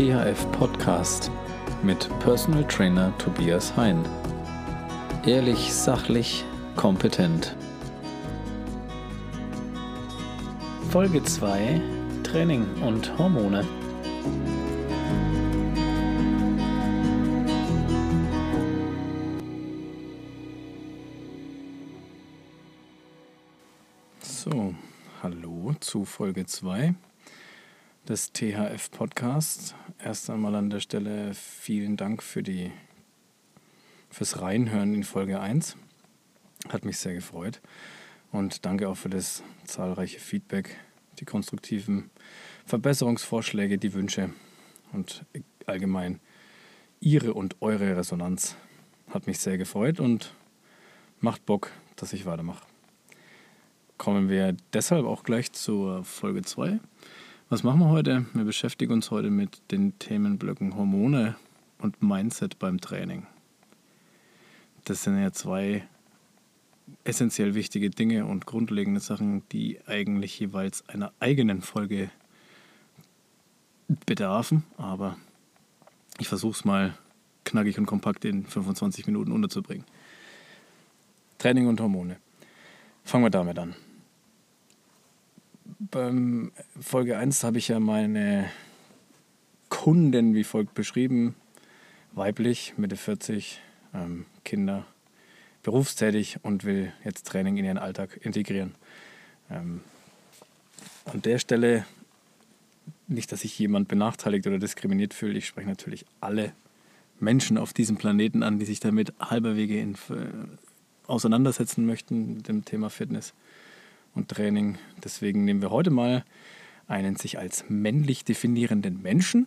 THF Podcast mit Personal Trainer Tobias Hein. Ehrlich, sachlich, kompetent. Folge 2 Training und Hormone. So, hallo zu Folge 2 des THF Podcasts. Erst einmal an der Stelle vielen Dank für die fürs Reinhören in Folge 1. Hat mich sehr gefreut. Und danke auch für das zahlreiche Feedback, die konstruktiven Verbesserungsvorschläge, die Wünsche und allgemein Ihre und eure Resonanz. Hat mich sehr gefreut und macht Bock, dass ich weitermache. Kommen wir deshalb auch gleich zur Folge 2. Was machen wir heute? Wir beschäftigen uns heute mit den Themenblöcken Hormone und Mindset beim Training. Das sind ja zwei essentiell wichtige Dinge und grundlegende Sachen, die eigentlich jeweils einer eigenen Folge bedarfen. Aber ich versuche es mal knackig und kompakt in 25 Minuten unterzubringen. Training und Hormone. Fangen wir damit an. Beim Folge 1 habe ich ja meine Kunden wie folgt beschrieben. Weiblich, Mitte 40, ähm, Kinder, berufstätig und will jetzt Training in ihren Alltag integrieren. Ähm, an der Stelle nicht, dass sich jemand benachteiligt oder diskriminiert fühlt. Ich spreche natürlich alle Menschen auf diesem Planeten an, die sich damit halberwege in, äh, auseinandersetzen möchten mit dem Thema Fitness und Training. Deswegen nehmen wir heute mal einen sich als männlich definierenden Menschen,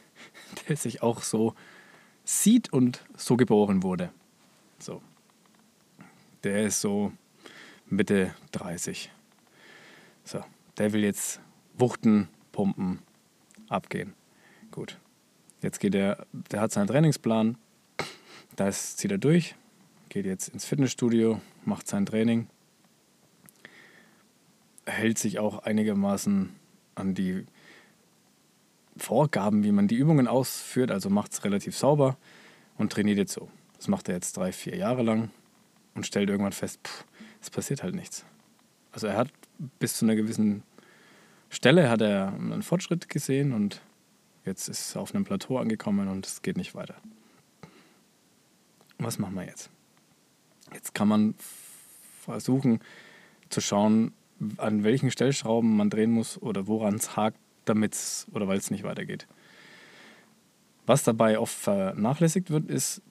der sich auch so sieht und so geboren wurde. So. Der ist so Mitte 30. So, der will jetzt wuchten, pumpen, abgehen. Gut. Jetzt geht er, der hat seinen Trainingsplan, das zieht er durch, geht jetzt ins Fitnessstudio, macht sein Training, hält sich auch einigermaßen an die Vorgaben, wie man die Übungen ausführt, also macht es relativ sauber und trainiert jetzt so. Das macht er jetzt drei, vier Jahre lang und stellt irgendwann fest, pff, es passiert halt nichts. Also er hat bis zu einer gewissen Stelle hat er einen Fortschritt gesehen und jetzt ist er auf einem Plateau angekommen und es geht nicht weiter. Was machen wir jetzt? Jetzt kann man versuchen zu schauen, an welchen Stellschrauben man drehen muss oder woran es hakt, damit es oder weil es nicht weitergeht. Was dabei oft vernachlässigt wird, ist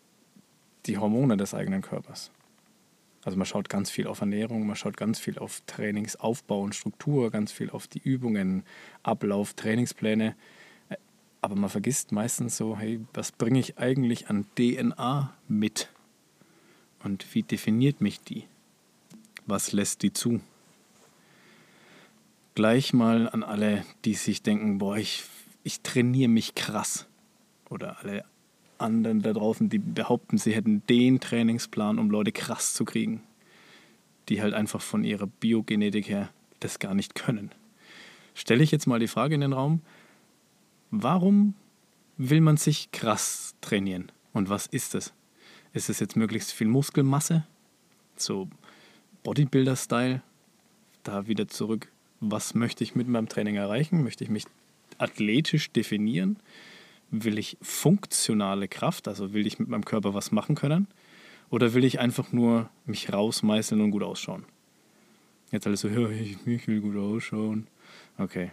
die Hormone des eigenen Körpers. Also man schaut ganz viel auf Ernährung, man schaut ganz viel auf Trainingsaufbau und Struktur, ganz viel auf die Übungen, Ablauf, Trainingspläne. Aber man vergisst meistens so, hey, was bringe ich eigentlich an DNA mit? Und wie definiert mich die? Was lässt die zu? Gleich mal an alle, die sich denken, boah, ich, ich trainiere mich krass. Oder alle anderen da draußen, die behaupten, sie hätten den Trainingsplan, um Leute krass zu kriegen, die halt einfach von ihrer Biogenetik her das gar nicht können. Stelle ich jetzt mal die Frage in den Raum, warum will man sich krass trainieren? Und was ist es? Ist es jetzt möglichst viel Muskelmasse? So Bodybuilder-Style? Da wieder zurück, was möchte ich mit meinem Training erreichen? Möchte ich mich athletisch definieren? Will ich funktionale Kraft, also will ich mit meinem Körper was machen können? Oder will ich einfach nur mich rausmeißeln und gut ausschauen? Jetzt alles so, ja, ich, ich will gut ausschauen. Okay.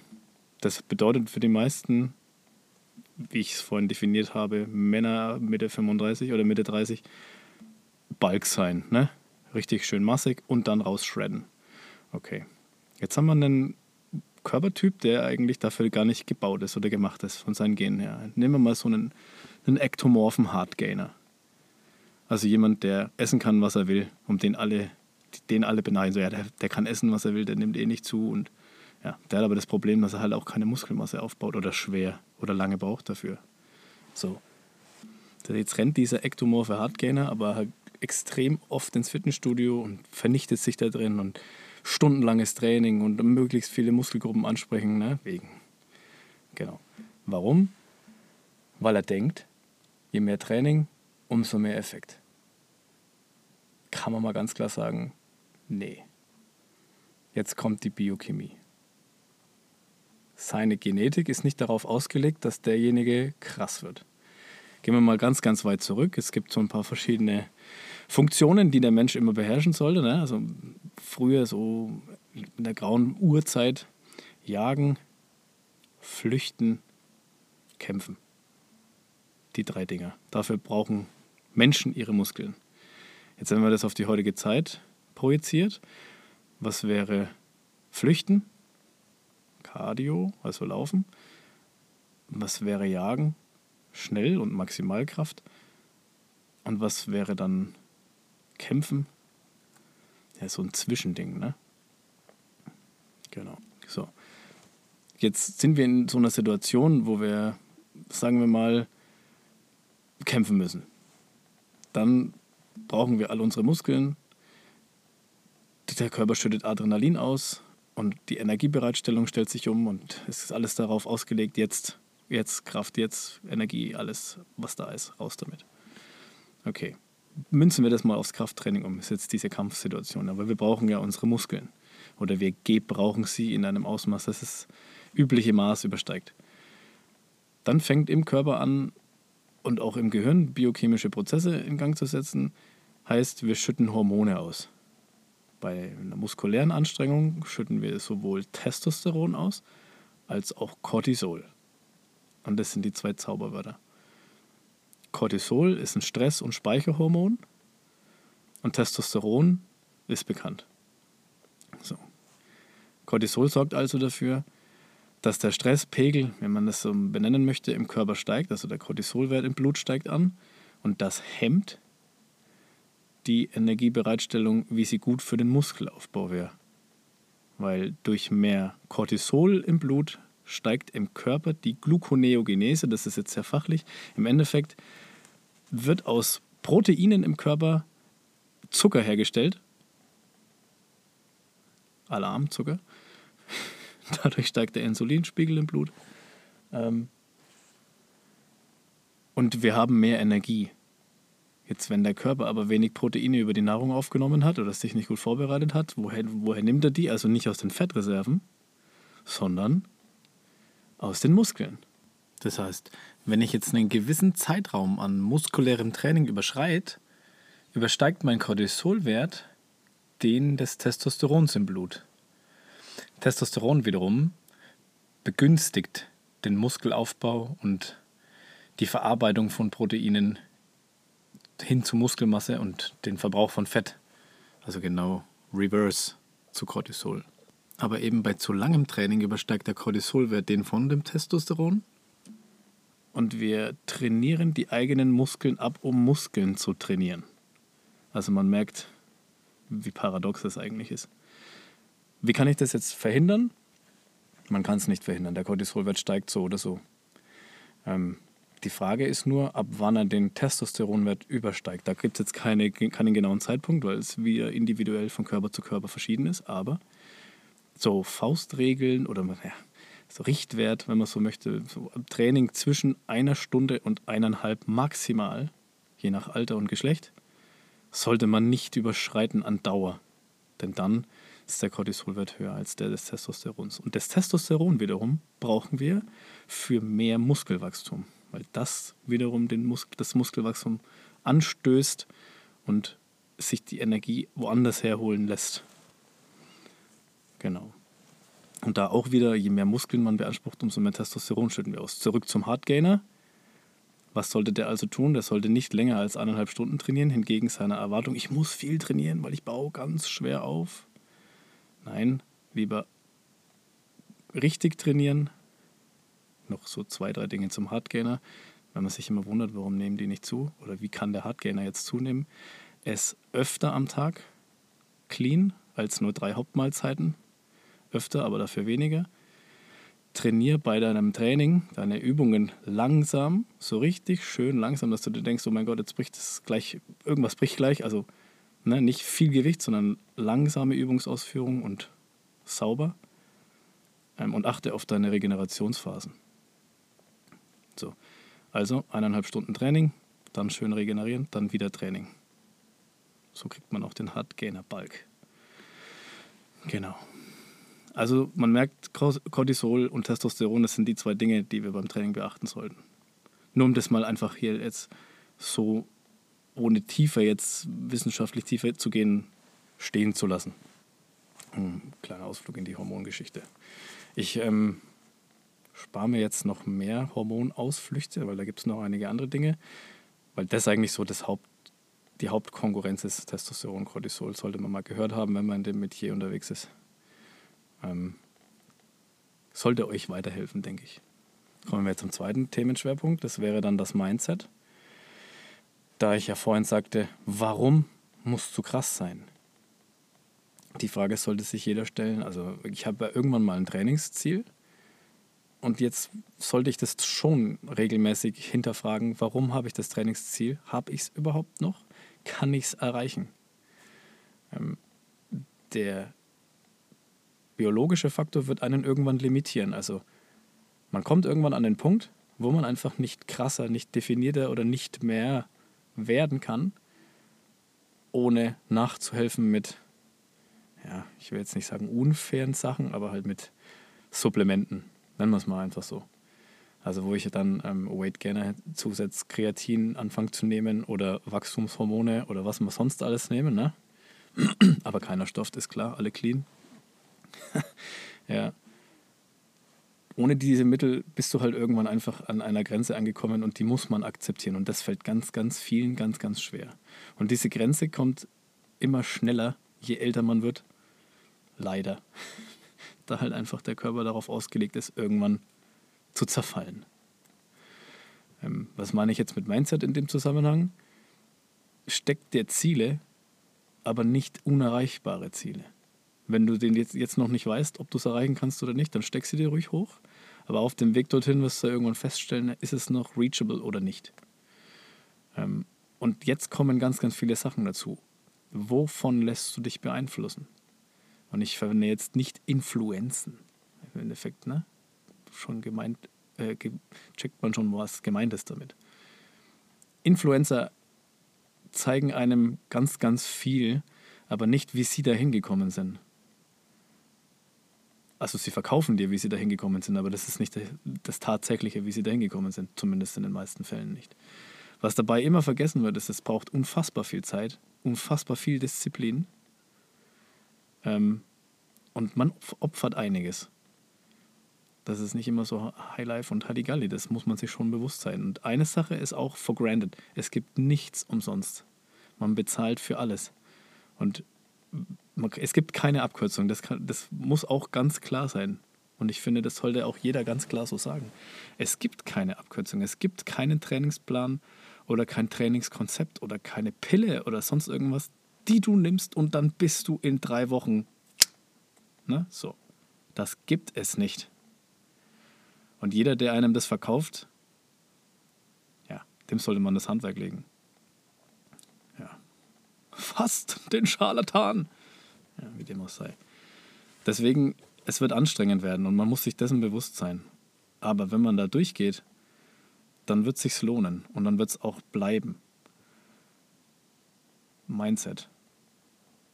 Das bedeutet für die meisten, wie ich es vorhin definiert habe, Männer Mitte 35 oder Mitte 30, Balk sein, ne? Richtig schön massig und dann rausschredden. Okay. Jetzt haben wir einen Körpertyp, der eigentlich dafür gar nicht gebaut ist oder gemacht ist von seinen Genen her. Nehmen wir mal so einen, einen ektomorphen Hardgainer. Also jemand, der essen kann, was er will, um den alle, den alle beneiden. So, ja, der, der kann essen, was er will, der nimmt eh nicht zu. Und ja, der hat aber das Problem, dass er halt auch keine Muskelmasse aufbaut oder schwer oder lange braucht dafür. So. Jetzt rennt dieser ektomorphe Hardgainer aber halt extrem oft ins Fitnessstudio und vernichtet sich da drin und stundenlanges Training und möglichst viele Muskelgruppen ansprechen. Ne? Wegen. Genau. Warum? weil er denkt, je mehr Training, umso mehr Effekt. Kann man mal ganz klar sagen, nee. Jetzt kommt die Biochemie. Seine Genetik ist nicht darauf ausgelegt, dass derjenige krass wird. Gehen wir mal ganz, ganz weit zurück. Es gibt so ein paar verschiedene Funktionen, die der Mensch immer beherrschen sollte. Ne? Also früher so in der grauen Urzeit jagen, flüchten, kämpfen. Die drei Dinger. Dafür brauchen Menschen ihre Muskeln. Jetzt, wenn man das auf die heutige Zeit projiziert, was wäre Flüchten? Cardio, also Laufen. Was wäre Jagen? Schnell und Maximalkraft. Und was wäre dann Kämpfen? Ja, so ein Zwischending, ne? Genau. So. Jetzt sind wir in so einer Situation, wo wir, sagen wir mal, kämpfen müssen. Dann brauchen wir all unsere Muskeln. Der Körper schüttet Adrenalin aus und die Energiebereitstellung stellt sich um und es ist alles darauf ausgelegt, jetzt, jetzt Kraft, jetzt Energie, alles, was da ist, raus damit. Okay, münzen wir das mal aufs Krafttraining um, ist jetzt diese Kampfsituation, aber wir brauchen ja unsere Muskeln oder wir gebrauchen sie in einem Ausmaß, das das übliche Maß übersteigt. Dann fängt im Körper an und auch im Gehirn biochemische Prozesse in Gang zu setzen, heißt, wir schütten Hormone aus. Bei einer muskulären Anstrengung schütten wir sowohl Testosteron aus als auch Cortisol. Und das sind die zwei Zauberwörter. Cortisol ist ein Stress- und Speicherhormon und Testosteron ist bekannt. So. Cortisol sorgt also dafür, dass der Stresspegel, wenn man das so benennen möchte, im Körper steigt, also der Cortisolwert im Blut steigt an und das hemmt die Energiebereitstellung, wie sie gut für den Muskelaufbau wäre. Weil durch mehr Cortisol im Blut steigt im Körper die Gluconeogenese, das ist jetzt sehr fachlich. Im Endeffekt wird aus Proteinen im Körper Zucker hergestellt. Alarmzucker. Dadurch steigt der Insulinspiegel im Blut. Ähm, und wir haben mehr Energie. Jetzt, wenn der Körper aber wenig Proteine über die Nahrung aufgenommen hat oder sich nicht gut vorbereitet hat, woher, woher nimmt er die? Also nicht aus den Fettreserven, sondern aus den Muskeln. Das heißt, wenn ich jetzt einen gewissen Zeitraum an muskulärem Training überschreite, übersteigt mein Cortisolwert den des Testosterons im Blut. Testosteron wiederum begünstigt den Muskelaufbau und die Verarbeitung von Proteinen hin zu Muskelmasse und den Verbrauch von Fett. Also genau reverse zu Cortisol. Aber eben bei zu langem Training übersteigt der Cortisolwert den von dem Testosteron. Und wir trainieren die eigenen Muskeln ab, um Muskeln zu trainieren. Also man merkt, wie paradox das eigentlich ist. Wie kann ich das jetzt verhindern? Man kann es nicht verhindern. Der Cortisolwert steigt so oder so. Ähm, die Frage ist nur, ab wann er den Testosteronwert übersteigt. Da gibt es jetzt keine, keinen genauen Zeitpunkt, weil es wieder individuell von Körper zu Körper verschieden ist. Aber so Faustregeln oder ja, so Richtwert, wenn man so möchte, so Training zwischen einer Stunde und eineinhalb maximal, je nach Alter und Geschlecht, sollte man nicht überschreiten an Dauer. Denn dann ist der Cortisolwert höher als der des Testosterons. Und das Testosteron wiederum brauchen wir für mehr Muskelwachstum, weil das wiederum den Mus das Muskelwachstum anstößt und sich die Energie woanders herholen lässt. Genau. Und da auch wieder, je mehr Muskeln man beansprucht, umso mehr Testosteron schütten wir aus. Zurück zum Hardgainer. Was sollte der also tun? Der sollte nicht länger als eineinhalb Stunden trainieren, hingegen seiner Erwartung, ich muss viel trainieren, weil ich baue ganz schwer auf. Nein, lieber richtig trainieren. Noch so zwei, drei Dinge zum Hardgainer. Wenn man sich immer wundert, warum nehmen die nicht zu oder wie kann der Hardgainer jetzt zunehmen. Es öfter am Tag clean als nur drei Hauptmahlzeiten. Öfter, aber dafür weniger. Trainier bei deinem Training deine Übungen langsam, so richtig schön langsam, dass du dir denkst, oh mein Gott, jetzt bricht es gleich, irgendwas bricht gleich. Also Ne? Nicht viel Gewicht, sondern langsame Übungsausführung und sauber. Ähm, und achte auf deine Regenerationsphasen. So. Also eineinhalb Stunden Training, dann schön regenerieren, dann wieder Training. So kriegt man auch den Hardgainer-Balk. Genau. Also man merkt, Cortisol und Testosteron, das sind die zwei Dinge, die wir beim Training beachten sollten. Nur um das mal einfach hier jetzt so ohne tiefer jetzt wissenschaftlich tiefer zu gehen, stehen zu lassen. Ein kleiner Ausflug in die Hormongeschichte. Ich ähm, spare mir jetzt noch mehr Hormonausflüchte, weil da gibt es noch einige andere Dinge, weil das eigentlich so das Haupt, die Hauptkonkurrenz ist, Testosteron, Cortisol, sollte man mal gehört haben, wenn man in dem Metier unterwegs ist. Ähm, sollte euch weiterhelfen, denke ich. Kommen wir zum zweiten Themenschwerpunkt, das wäre dann das Mindset. Da ich ja vorhin sagte, warum musst du krass sein? Die Frage sollte sich jeder stellen. Also ich habe ja irgendwann mal ein Trainingsziel und jetzt sollte ich das schon regelmäßig hinterfragen, warum habe ich das Trainingsziel? Habe ich es überhaupt noch? Kann ich es erreichen? Ähm, der biologische Faktor wird einen irgendwann limitieren. Also man kommt irgendwann an den Punkt, wo man einfach nicht krasser, nicht definierter oder nicht mehr werden kann, ohne nachzuhelfen mit, ja, ich will jetzt nicht sagen unfairen Sachen, aber halt mit Supplementen. Nennen wir es mal einfach so. Also wo ich dann ähm, Weight Gainer zusetzt, Kreatin anfange zu nehmen oder Wachstumshormone oder was wir sonst alles nehmen, ne? aber keiner Stoff, ist klar, alle clean. ja. Ohne diese Mittel bist du halt irgendwann einfach an einer Grenze angekommen und die muss man akzeptieren. Und das fällt ganz, ganz vielen ganz, ganz schwer. Und diese Grenze kommt immer schneller, je älter man wird. Leider. Da halt einfach der Körper darauf ausgelegt ist, irgendwann zu zerfallen. Ähm, was meine ich jetzt mit Mindset in dem Zusammenhang? Steckt der Ziele, aber nicht unerreichbare Ziele. Wenn du den jetzt, jetzt noch nicht weißt, ob du es erreichen kannst oder nicht, dann steck sie dir ruhig hoch. Aber auf dem Weg dorthin wirst du irgendwann feststellen, ist es noch reachable oder nicht. Ähm, und jetzt kommen ganz, ganz viele Sachen dazu. Wovon lässt du dich beeinflussen? Und ich verwende jetzt nicht Influenzen. Im Endeffekt, ne? Schon gemeint, äh, checkt man schon, was gemeint ist damit. Influencer zeigen einem ganz, ganz viel, aber nicht, wie sie da hingekommen sind also sie verkaufen dir, wie sie da hingekommen sind, aber das ist nicht das Tatsächliche, wie sie da hingekommen sind, zumindest in den meisten Fällen nicht. Was dabei immer vergessen wird, ist, es braucht unfassbar viel Zeit, unfassbar viel Disziplin ähm, und man opfert einiges. Das ist nicht immer so Highlife und Halligalli, das muss man sich schon bewusst sein. Und eine Sache ist auch for granted, es gibt nichts umsonst. Man bezahlt für alles. Und es gibt keine Abkürzung. Das, kann, das muss auch ganz klar sein. Und ich finde, das sollte auch jeder ganz klar so sagen. Es gibt keine Abkürzung. Es gibt keinen Trainingsplan oder kein Trainingskonzept oder keine Pille oder sonst irgendwas, die du nimmst und dann bist du in drei Wochen. Ne? So. Das gibt es nicht. Und jeder, der einem das verkauft, ja, dem sollte man das Handwerk legen. Ja. Fast den Scharlatan. Ja, wie dem auch sei. Deswegen, es wird anstrengend werden und man muss sich dessen bewusst sein. Aber wenn man da durchgeht, dann wird es sich lohnen und dann wird es auch bleiben. Mindset.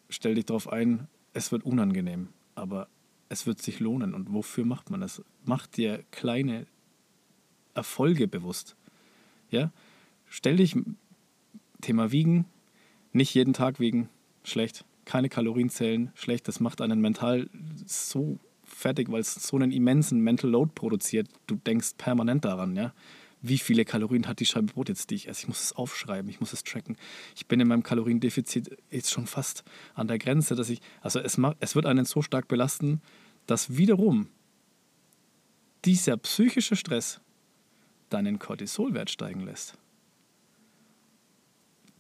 Stell dich darauf ein, es wird unangenehm, aber es wird sich lohnen. Und wofür macht man das? Macht dir kleine Erfolge bewusst. Ja? Stell dich, Thema Wiegen, nicht jeden Tag wiegen, schlecht keine Kalorien zählen, schlecht. Das macht einen mental so fertig, weil es so einen immensen Mental Load produziert. Du denkst permanent daran, ja. Wie viele Kalorien hat die Scheibe Brot jetzt, die ich esse? Ich muss es aufschreiben, ich muss es tracken. Ich bin in meinem Kaloriendefizit jetzt schon fast an der Grenze, dass ich, also es, es wird einen so stark belasten, dass wiederum dieser psychische Stress deinen Cortisolwert steigen lässt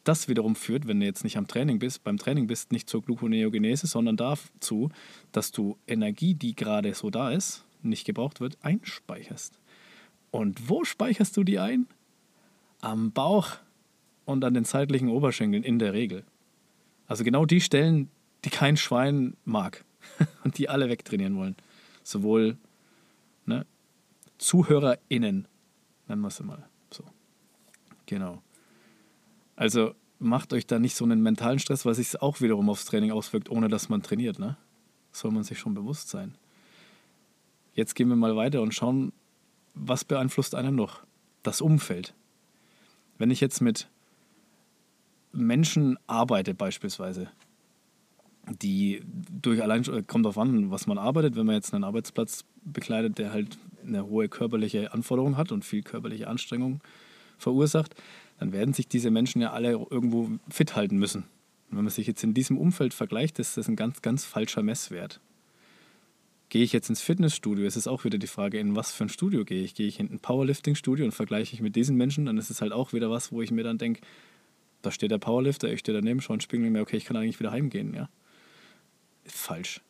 das wiederum führt, wenn du jetzt nicht am Training bist, beim Training bist, nicht zur Gluconeogenese, sondern dazu, dass du Energie, die gerade so da ist, nicht gebraucht wird, einspeicherst. Und wo speicherst du die ein? Am Bauch und an den seitlichen Oberschenkeln in der Regel. Also genau die Stellen, die kein Schwein mag und die alle wegtrainieren wollen. Sowohl ne, ZuhörerInnen, nennen wir es mal so. Genau. Also macht euch da nicht so einen mentalen Stress, weil sich auch wiederum aufs Training auswirkt, ohne dass man trainiert. Ne? Soll man sich schon bewusst sein. Jetzt gehen wir mal weiter und schauen, was beeinflusst einen noch? Das Umfeld. Wenn ich jetzt mit Menschen arbeite beispielsweise, die durch allein kommt darauf an, was man arbeitet, wenn man jetzt einen Arbeitsplatz bekleidet, der halt eine hohe körperliche Anforderung hat und viel körperliche Anstrengung verursacht, dann werden sich diese Menschen ja alle irgendwo fit halten müssen. Und wenn man sich jetzt in diesem Umfeld vergleicht, ist das ein ganz, ganz falscher Messwert. Gehe ich jetzt ins Fitnessstudio, ist es auch wieder die Frage, in was für ein Studio gehe ich. Gehe ich in ein Powerlifting-Studio und vergleiche ich mit diesen Menschen, dann ist es halt auch wieder was, wo ich mir dann denke, da steht der Powerlifter, ich stehe daneben, schaue einen Spiegel mir, okay, ich kann eigentlich wieder heimgehen, ja. Falsch.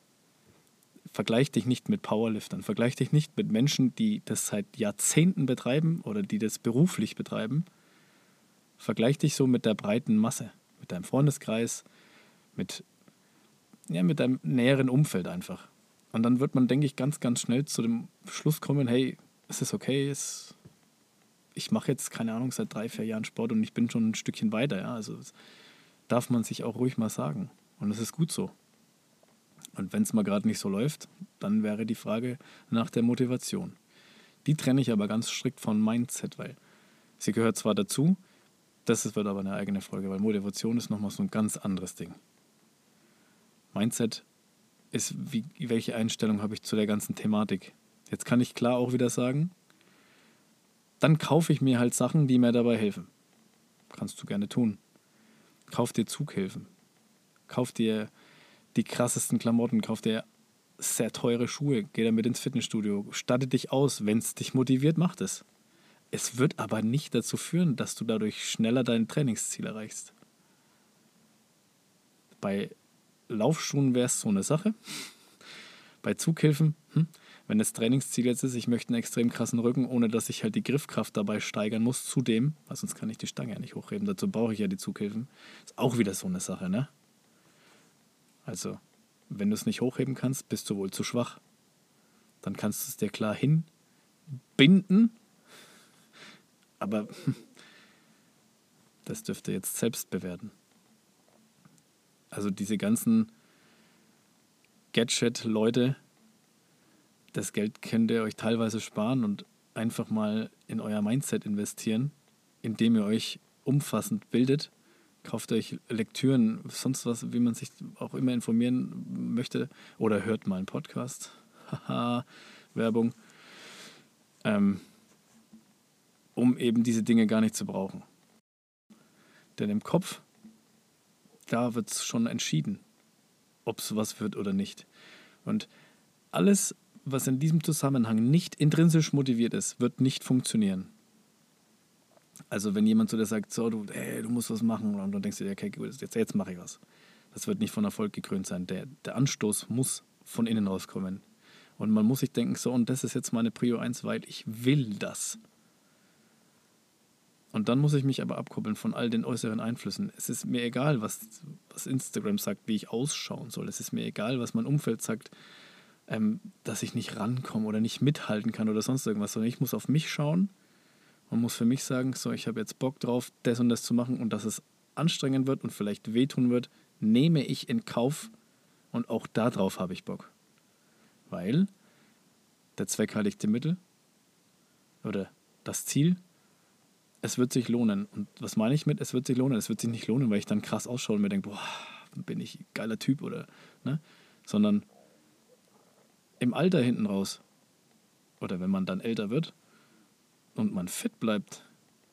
Vergleich dich nicht mit Powerliftern, vergleich dich nicht mit Menschen, die das seit Jahrzehnten betreiben oder die das beruflich betreiben. Vergleich dich so mit der breiten Masse, mit deinem Freundeskreis, mit, ja, mit deinem näheren Umfeld einfach. Und dann wird man, denke ich, ganz, ganz schnell zu dem Schluss kommen, hey, es ist okay, es, ich mache jetzt, keine Ahnung, seit drei, vier Jahren Sport und ich bin schon ein Stückchen weiter. Ja? Also darf man sich auch ruhig mal sagen. Und es ist gut so. Und wenn es mal gerade nicht so läuft, dann wäre die Frage nach der Motivation. Die trenne ich aber ganz strikt von Mindset, weil sie gehört zwar dazu, das wird aber eine eigene Folge, weil Motivation ist nochmal so ein ganz anderes Ding. Mindset ist, wie, welche Einstellung habe ich zu der ganzen Thematik. Jetzt kann ich klar auch wieder sagen, dann kaufe ich mir halt Sachen, die mir dabei helfen. Kannst du gerne tun. Kauf dir Zughilfen. Kauf dir die krassesten Klamotten. Kauf dir sehr teure Schuhe. Geh damit ins Fitnessstudio. Statte dich aus. Wenn es dich motiviert, mach es. Es wird aber nicht dazu führen, dass du dadurch schneller dein Trainingsziel erreichst. Bei Laufschuhen wäre es so eine Sache. Bei Zughilfen, hm, wenn das Trainingsziel jetzt ist, ich möchte einen extrem krassen Rücken, ohne dass ich halt die Griffkraft dabei steigern muss, zudem, weil sonst kann ich die Stange ja nicht hochheben, dazu brauche ich ja die Zughilfen, ist auch wieder so eine Sache, ne? Also, wenn du es nicht hochheben kannst, bist du wohl zu schwach. Dann kannst du es dir klar hinbinden, aber das dürft ihr jetzt selbst bewerten. Also diese ganzen Gadget-Leute, das Geld könnt ihr euch teilweise sparen und einfach mal in euer Mindset investieren, indem ihr euch umfassend bildet. Kauft euch Lektüren, sonst was, wie man sich auch immer informieren möchte. Oder hört mal einen Podcast. Haha, Werbung. Ähm, um eben diese Dinge gar nicht zu brauchen. Denn im Kopf da wird es schon entschieden, ob es was wird oder nicht. Und alles, was in diesem Zusammenhang nicht intrinsisch motiviert ist, wird nicht funktionieren. Also wenn jemand zu dir sagt, so, du, ey, du musst was machen, und dann denkst du dir, okay, gut, jetzt, jetzt mache ich was. Das wird nicht von Erfolg gekrönt sein. Der, der Anstoß muss von innen rauskommen. Und man muss sich denken, so, und das ist jetzt meine Prio 1, weil ich will das. Und dann muss ich mich aber abkoppeln von all den äußeren Einflüssen. Es ist mir egal, was, was Instagram sagt, wie ich ausschauen soll. Es ist mir egal, was mein Umfeld sagt, ähm, dass ich nicht rankomme oder nicht mithalten kann oder sonst irgendwas, sondern ich muss auf mich schauen und muss für mich sagen, so, ich habe jetzt Bock drauf, das und das zu machen und dass es anstrengend wird und vielleicht wehtun wird, nehme ich in Kauf und auch darauf habe ich Bock. Weil der Zweck heiligt die Mittel oder das Ziel es wird sich lohnen. Und was meine ich mit, es wird sich lohnen? Es wird sich nicht lohnen, weil ich dann krass ausschaue und mir denke, boah, bin ich ein geiler Typ oder, ne? Sondern im Alter hinten raus oder wenn man dann älter wird und man fit bleibt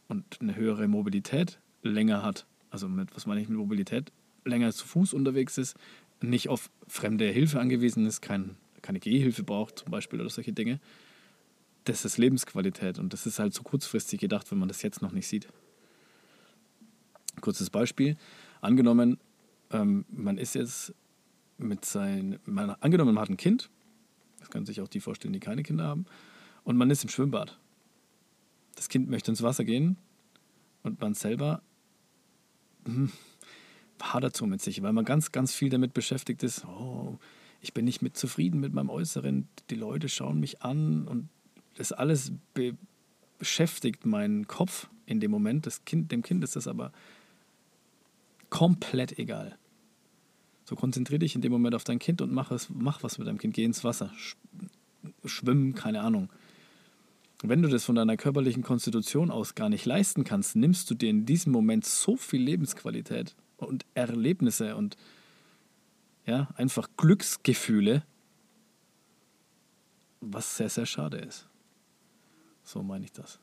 und eine höhere Mobilität länger hat, also mit, was meine ich mit Mobilität, länger zu Fuß unterwegs ist, nicht auf fremde Hilfe angewiesen ist, kein, keine Gehhilfe braucht zum Beispiel oder solche Dinge, das ist Lebensqualität und das ist halt so kurzfristig gedacht, wenn man das jetzt noch nicht sieht. Kurzes Beispiel. Angenommen, ähm, man ist jetzt mit sein, man, angenommen, man hat ein Kind, das können sich auch die vorstellen, die keine Kinder haben, und man ist im Schwimmbad. Das Kind möchte ins Wasser gehen und man selber hm, hadert so mit sich, weil man ganz, ganz viel damit beschäftigt ist, oh, ich bin nicht mit zufrieden mit meinem Äußeren, die Leute schauen mich an und das alles be beschäftigt meinen Kopf in dem Moment. Das kind, dem Kind ist das aber komplett egal. So konzentriere dich in dem Moment auf dein Kind und mach, es, mach was mit deinem Kind. Geh ins Wasser, schwimmen, keine Ahnung. Wenn du das von deiner körperlichen Konstitution aus gar nicht leisten kannst, nimmst du dir in diesem Moment so viel Lebensqualität und Erlebnisse und ja, einfach Glücksgefühle, was sehr, sehr schade ist. So meine ich das.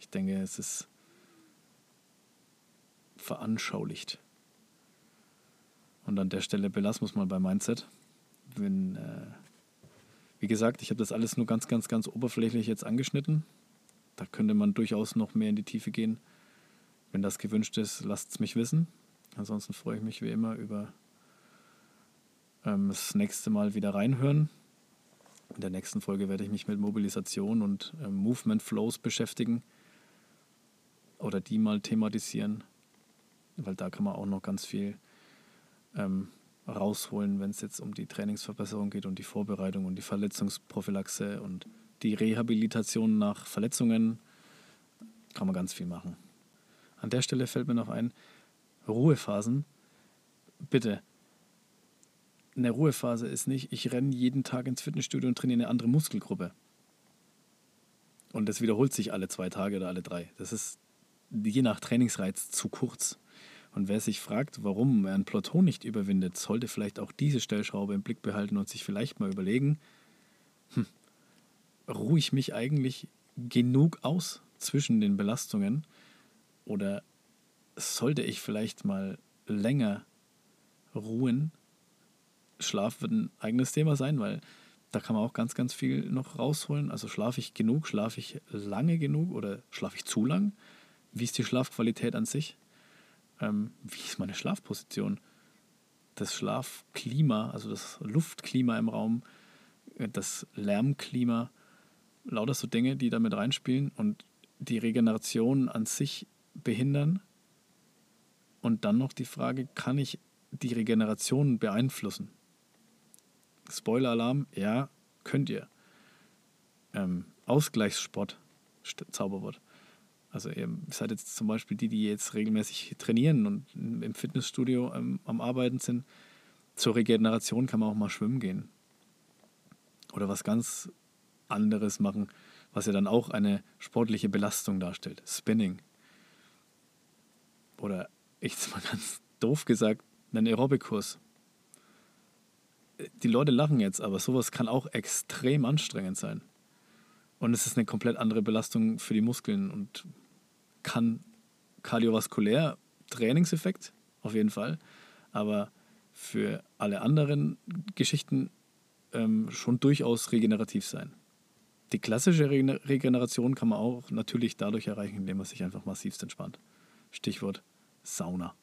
Ich denke, es ist veranschaulicht. Und an der Stelle belassen wir es mal bei Mindset. Wenn, äh, wie gesagt, ich habe das alles nur ganz, ganz, ganz oberflächlich jetzt angeschnitten. Da könnte man durchaus noch mehr in die Tiefe gehen. Wenn das gewünscht ist, lasst es mich wissen. Ansonsten freue ich mich wie immer über ähm, das nächste Mal wieder reinhören. In der nächsten Folge werde ich mich mit Mobilisation und ähm, Movement Flows beschäftigen oder die mal thematisieren, weil da kann man auch noch ganz viel ähm, rausholen, wenn es jetzt um die Trainingsverbesserung geht und die Vorbereitung und die Verletzungsprophylaxe und die Rehabilitation nach Verletzungen. Kann man ganz viel machen. An der Stelle fällt mir noch ein, Ruhephasen. Bitte, eine Ruhephase ist nicht, ich renne jeden Tag ins Fitnessstudio und trainiere eine andere Muskelgruppe. Und das wiederholt sich alle zwei Tage oder alle drei. Das ist je nach Trainingsreiz zu kurz. Und wer sich fragt, warum er ein Plateau nicht überwindet, sollte vielleicht auch diese Stellschraube im Blick behalten und sich vielleicht mal überlegen, hm, ruhe ich mich eigentlich genug aus zwischen den Belastungen oder sollte ich vielleicht mal länger ruhen? Schlaf wird ein eigenes Thema sein, weil da kann man auch ganz, ganz viel noch rausholen. Also schlafe ich genug, schlafe ich lange genug oder schlafe ich zu lang? Wie ist die Schlafqualität an sich? ähm, wie ist meine Schlafposition? Das Schlafklima, also das Luftklima im Raum, äh, das Lärmklima, lauter so Dinge, die damit reinspielen und die Regeneration an sich behindern. Und dann noch die Frage, kann ich die Regeneration beeinflussen? Spoiler-Alarm, ja, könnt ihr. Ähm, Ausgleichssport, Zauberwort. Also ihr seid jetzt zum Beispiel die, die jetzt regelmäßig trainieren und im Fitnessstudio ähm, am Arbeiten sind. Zur Regeneration kann man auch mal schwimmen gehen. Oder was ganz anderes machen, was ja dann auch eine sportliche Belastung darstellt. Spinning. Oder ich jetzt mal ganz doof gesagt, einen Aerobikkurs. Die Leute lachen jetzt, aber sowas kann auch extrem anstrengend sein. Und es ist eine komplett andere Belastung für die Muskeln und kann kardiovaskulär Trainingseffekt, auf jeden Fall, aber für alle anderen Geschichten ähm, schon durchaus regenerativ sein. Die klassische Regeneration kann man auch natürlich dadurch erreichen, indem man sich einfach massivst entspannt. Stichwort Sauna.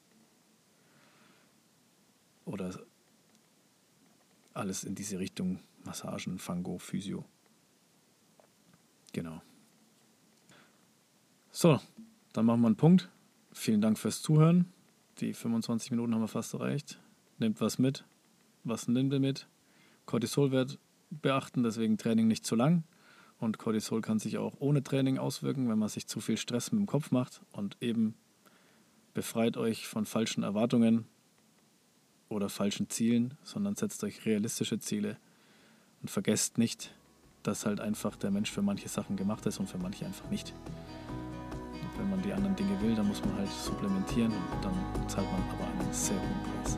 Oder alles in diese Richtung Massagen, Fango, Physio. Genau. So, dann machen wir einen Punkt. Vielen Dank fürs Zuhören. Die 25 Minuten haben wir fast erreicht. Nehmt was mit. Was nimmt ihr mit? Cortisolwert beachten, deswegen Training nicht zu lang. Und Cortisol kann sich auch ohne Training auswirken, wenn man sich zu viel Stress mit dem Kopf macht. Und eben befreit euch von falschen Erwartungen oder falschen Zielen, sondern setzt euch realistische Ziele. Und vergesst nicht, dass halt einfach der Mensch für manche Sachen gemacht ist und für manche einfach nicht wenn man die anderen Dinge will, dann muss man halt supplementieren und dann zahlt man aber einen sehr hohen Preis.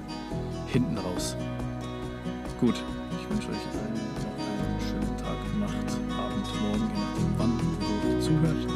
Hinten raus. Gut, ich wünsche euch noch einen schönen Tag, Nacht, Abend, Morgen, je nachdem wann ihr zuhört.